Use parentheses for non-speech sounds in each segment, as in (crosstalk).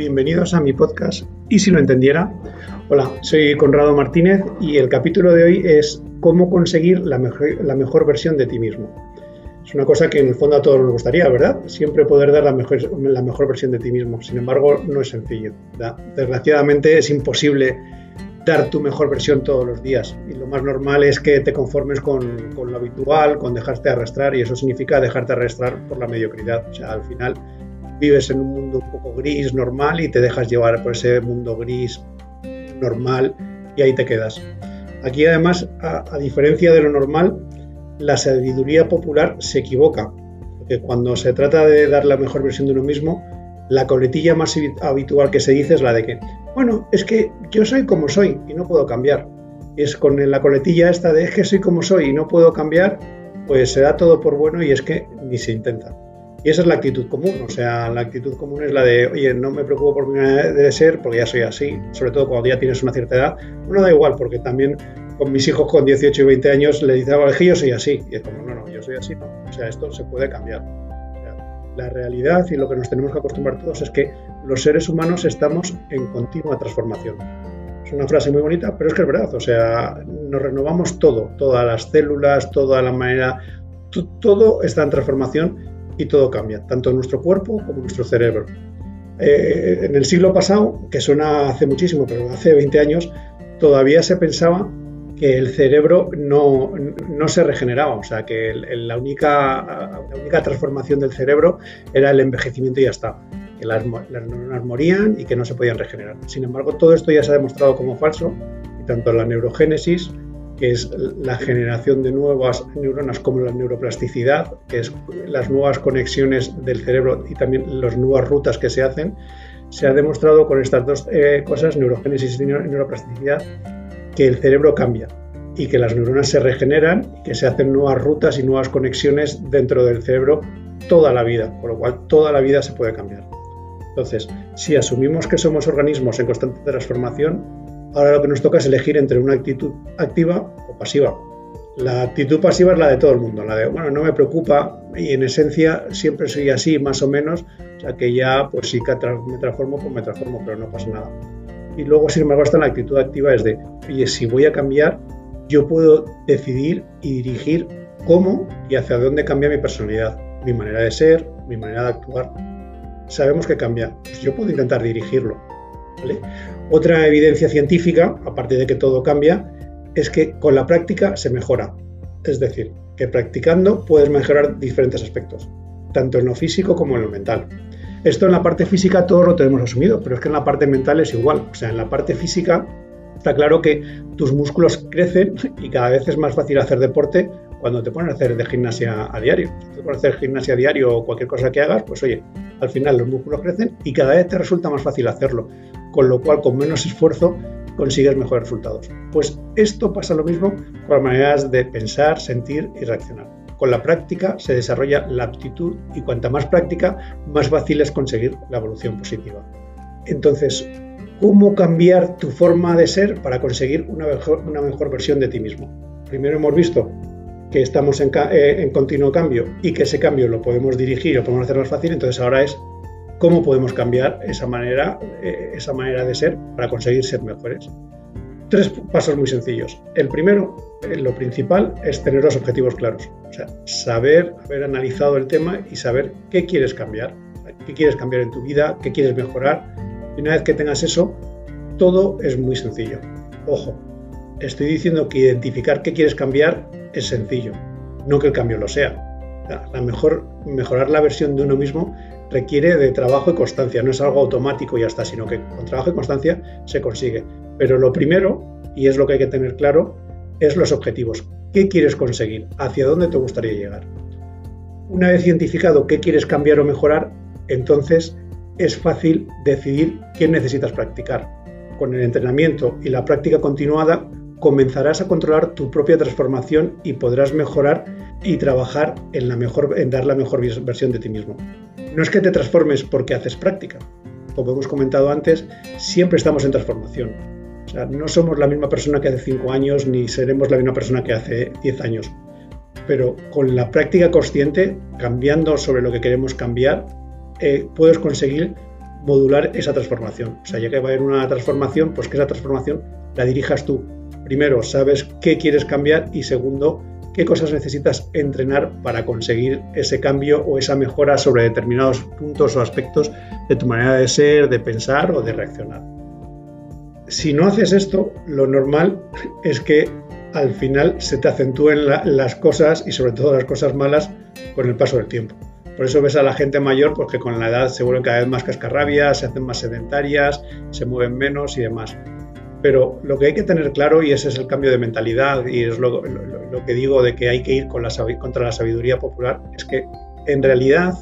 bienvenidos a mi podcast Y si lo entendiera. Hola, soy Conrado Martínez y el capítulo de hoy es cómo conseguir la mejor, versión de ti mismo. Es una cosa que en el fondo a todos nos gustaría, ¿verdad? Siempre poder dar la mejor, la mejor versión de ti mismo. Sin embargo, no es sencillo. Desgraciadamente es imposible dar tu mejor versión todos los días. Y lo más normal es que te conformes con, con, lo habitual, con dejarte arrastrar, y eso significa dejarte arrastrar por la mediocridad. O sea, al final vives en un mundo un poco gris, normal, y te dejas llevar por ese mundo gris, normal, y ahí te quedas. Aquí además, a, diferencia de lo normal, la sabiduría popular se equivoca, porque cuando se trata de dar la mejor versión de uno mismo, la coletilla más habitual que se dice es la de que, bueno, es que yo soy como soy y no puedo cambiar. Es con la coletilla esta de es que soy como soy y no puedo cambiar, pues se da todo por bueno y es que ni se intenta. Y esa es la actitud común, o sea, la actitud común es la de, oye, no me preocupo por mi manera de ser porque ya soy así, sobre todo cuando ya tienes una cierta edad. Bueno, da igual, porque también con mis hijos con 18 y 20 años le dicen, es que yo soy así. Y es como, no, no, yo soy así, no. O sea, esto se puede cambiar. la realidad y lo que nos tenemos que acostumbrar todos es que los seres humanos estamos en continua transformación. Es una frase muy bonita, pero es que es verdad, o sea, nos renovamos todo, todas las células, toda la manera, todo está en transformación y todo cambia, tanto nuestro cuerpo como nuestro cerebro. Eh, en el siglo pasado, que suena hace muchísimo, pero hace 20 años, todavía se pensaba que el cerebro no, no se regeneraba, o sea, que la, única, la única transformación del cerebro era el envejecimiento y ya está, que las, neuronas morían y que no se podían regenerar. Sin embargo, todo esto ya se ha demostrado como falso, y tanto la neurogénesis que es la generación de nuevas neuronas como la neuroplasticidad, que es las nuevas conexiones del cerebro y también las nuevas rutas que se hacen, se ha demostrado con estas dos eh, cosas, neurogénesis y neuroplasticidad, que el cerebro cambia y que las neuronas se regeneran que se hacen nuevas rutas y nuevas conexiones dentro del cerebro toda la vida, con lo cual toda la vida se puede cambiar. Entonces, si asumimos que somos organismos en constante transformación, Ahora lo que nos toca es elegir entre una actitud activa o pasiva. La actitud pasiva es la de todo el mundo, la de, bueno, no me preocupa y en esencia siempre soy así, más o menos, o sea que ya, pues que me transformo, pues me transformo, pero no pasa nada. Y luego, sin embargo, está la actitud activa, es de, oye, si voy a cambiar, yo puedo decidir y dirigir cómo y hacia dónde cambia mi personalidad, mi manera de ser, mi manera de actuar. Sabemos que cambia, pues yo puedo intentar dirigirlo. Otra evidencia científica, aparte de que todo cambia, es que con la práctica se mejora. Es decir, que practicando puedes mejorar diferentes aspectos, tanto en lo físico como en lo mental. Esto en la parte física todo lo tenemos asumido, pero es que en la parte mental es igual. O sea, en la parte física está claro que tus músculos crecen y cada vez es más fácil hacer deporte cuando te pones a hacer de gimnasia a diario. Si te pones a hacer gimnasia a diario o cualquier cosa que hagas, pues oye, al final los músculos crecen y cada vez te resulta más fácil hacerlo con lo cual con menos esfuerzo consigues mejores resultados. Pues esto pasa lo mismo con las maneras de pensar, sentir y reaccionar. Con la práctica se desarrolla la aptitud y cuanta más práctica, más fácil es conseguir la evolución positiva. Entonces, ¿cómo cambiar tu forma de ser para conseguir una mejor, versión de ti mismo? Primero hemos visto que estamos en, eh, en continuo cambio y que ese cambio lo podemos dirigir, lo podemos hacer más fácil, entonces ahora es cómo podemos cambiar esa manera, eh, esa manera de ser para conseguir ser mejores. Tres pasos muy sencillos. El primero, eh, lo principal, es tener los objetivos claros. O sea, saber, haber analizado el tema y saber qué quieres cambiar, qué quieres cambiar en tu vida, qué quieres mejorar. Y una vez que tengas eso, todo es muy sencillo. Ojo, estoy diciendo que identificar qué quieres cambiar es sencillo, no que el cambio lo sea. La mejor, mejorar la versión de uno mismo requiere de trabajo y constancia, no es algo automático y ya está, sino que con trabajo y constancia se consigue. Pero lo primero, y es lo que hay que tener claro, es los objetivos. ¿Qué quieres conseguir? ¿Hacia dónde te gustaría llegar? Una vez identificado qué quieres cambiar o mejorar, entonces es fácil decidir qué necesitas practicar. Con el entrenamiento y la práctica continuada, comenzarás a controlar tu propia transformación y podrás mejorar y trabajar en, en dar la mejor versión de ti mismo. No es que te transformes porque haces práctica. Como hemos comentado antes, siempre estamos en transformación. O sea, no somos la misma persona que hace 5 años ni seremos la misma persona que hace 10 años. Pero con la práctica consciente, cambiando sobre lo que queremos cambiar, eh, puedes conseguir modular esa transformación. O sea, ya que va a haber una transformación, pues que esa transformación la dirijas tú. Primero, sabes qué quieres cambiar y segundo, qué cosas necesitas entrenar para conseguir ese cambio o esa mejora sobre determinados puntos o aspectos de tu manera de ser, de pensar o de reaccionar. Si no haces esto, lo normal (laughs) es que al final se te acentúen las cosas y sobre todo las cosas malas con el paso del tiempo. Por eso ves a la gente mayor porque con la edad se vuelven cada vez más cascarrabias, se hacen más sedentarias, se mueven menos y demás. Pero lo que hay que tener claro, y ese es el cambio de mentalidad, y es lo, que digo de que hay que ir contra la sabiduría popular, es que en realidad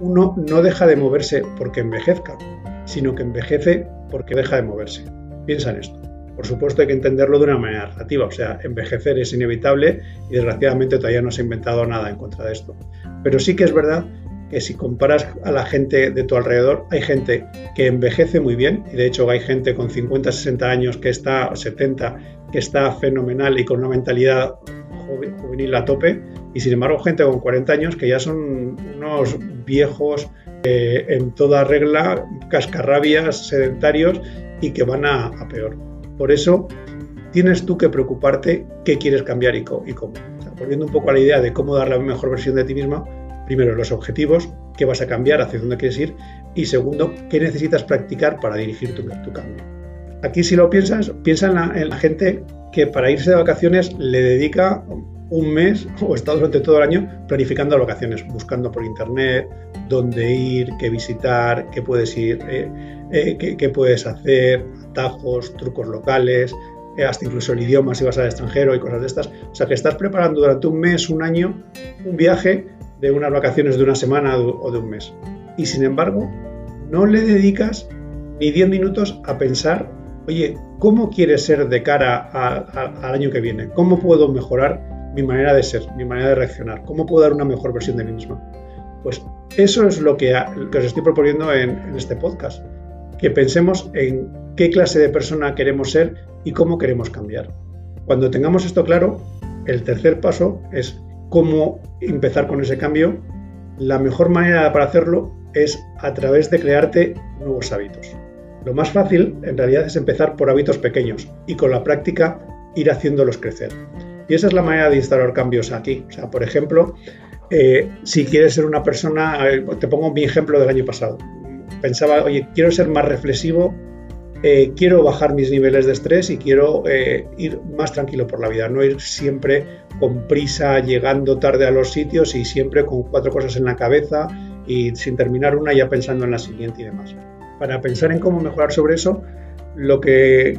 uno no deja de moverse porque envejezca, sino que envejece porque deja de moverse. Piensa en esto. Por supuesto hay que entenderlo de una manera relativa, o sea, envejecer es inevitable y desgraciadamente todavía no se ha inventado nada en contra de esto. Pero sí que es verdad que si comparas a la gente de tu alrededor, hay gente que envejece muy bien, y de hecho hay gente con 50, 60 años que está, 70, que está fenomenal y con una mentalidad juvenil a tope, y sin embargo gente con 40 años que ya son unos viejos eh, en toda regla, cascarrabias, sedentarios y que van a peor. Por eso tienes tú que preocuparte qué quieres cambiar y, cómo. volviendo un poco a la idea de cómo dar la mejor versión de ti misma, primero los objetivos, qué vas a cambiar, hacia dónde quieres ir y segundo, qué necesitas practicar para dirigir tu, cambio. Aquí si lo piensas, piensa en la, gente que para irse de vacaciones le dedica un mes (laughs) o está durante todo el año planificando vacaciones, buscando por internet dónde ir, qué visitar, qué puedes ir, eh, eh, qué, puedes hacer, atajos, trucos locales, eh, hasta incluso el idioma si vas al extranjero y cosas de estas. O sea que estás preparando durante un mes, un año, un viaje de unas vacaciones de una semana o de un mes. Y sin embargo, no le dedicas ni 10 minutos a pensar, oye, ¿cómo quieres ser de cara al año que viene? ¿Cómo puedo mejorar mi manera de ser, mi manera de reaccionar? ¿Cómo puedo dar una mejor versión de mí misma? Pues eso es lo que, os estoy proponiendo en este podcast que pensemos en qué clase de persona queremos ser y cómo queremos cambiar. Cuando tengamos esto claro, el tercer paso es cómo empezar con ese cambio. La mejor manera para hacerlo es a través de crearte nuevos hábitos. Lo más fácil en realidad es empezar por hábitos pequeños y con la práctica ir haciéndolos crecer. Y esa es la manera de instalar cambios aquí. O sea, por ejemplo, eh, si quieres ser una persona, te pongo mi ejemplo del año pasado pensaba, oye, quiero ser más reflexivo, eh, quiero bajar mis niveles de estrés y quiero eh, ir más tranquilo por la vida, no ir siempre con prisa, llegando tarde a los sitios y siempre con cuatro cosas en la cabeza y sin terminar una ya pensando en la siguiente y demás. Para pensar en cómo mejorar sobre eso, lo que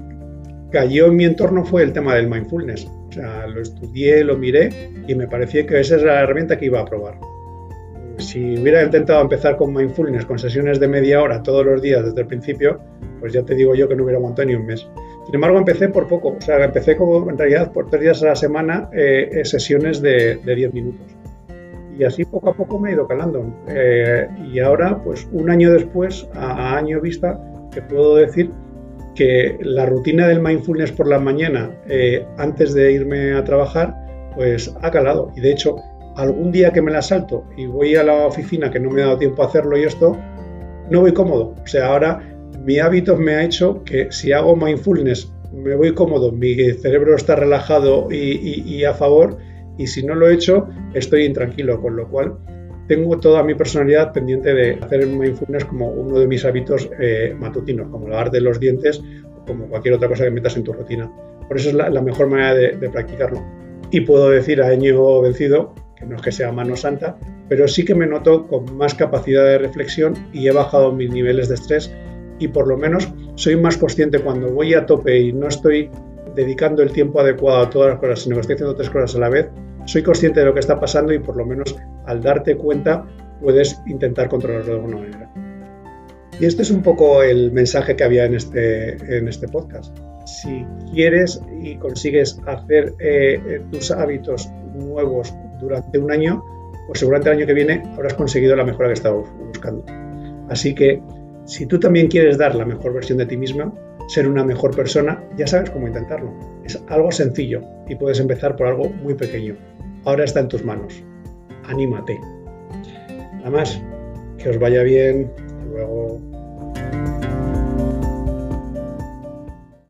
cayó en mi entorno fue el tema del mindfulness. O sea, lo estudié, lo miré y me parecía que esa es la herramienta que iba a probar si hubiera intentado empezar con mindfulness, con sesiones de media hora todos los días desde el principio, pues ya te digo yo que no hubiera aguantado ni un mes. Sin embargo, empecé por poco, o sea, empecé como en realidad por tres días a la semana eh, eh, sesiones de, de 10 minutos. Y así poco a poco me he ido calando. Eh, y ahora, pues un año después, a, año vista, te puedo decir que la rutina del mindfulness por la mañana, antes de irme a trabajar, pues ha calado. Y de hecho, algún día que me la salto y voy a la oficina que no me ha dado tiempo a hacerlo y esto, no voy cómodo. O sea, ahora mi hábito me ha hecho que si hago mindfulness me voy cómodo, mi cerebro está relajado y, a favor, y si no lo he hecho, estoy intranquilo, con lo cual tengo toda mi personalidad pendiente de hacer mindfulness como uno de mis hábitos eh, matutinos, como lavar de los dientes o como cualquier otra cosa que metas en tu rutina. Por eso es la, mejor manera de, de practicarlo. Y puedo decir a año vencido que no es que sea mano santa, pero sí que me noto con más capacidad de reflexión y he bajado mis niveles de estrés y por lo menos soy más consciente cuando voy a tope y no estoy dedicando el tiempo adecuado a todas las cosas, sino que estoy haciendo tres cosas a la vez, soy consciente de lo que está pasando y por lo menos al darte cuenta puedes intentar controlarlo de alguna manera. Y este es un poco el mensaje que había en este, en este podcast. Si quieres y consigues hacer eh, tus hábitos nuevos durante un año, pues seguramente el año que viene habrás conseguido la mejora que estabas buscando. Así que si tú también quieres dar la mejor versión de ti misma, ser una mejor persona, ya sabes cómo intentarlo. Es algo sencillo y puedes empezar por algo muy pequeño. Ahora está en tus manos. Anímate. Nada más, que os vaya bien.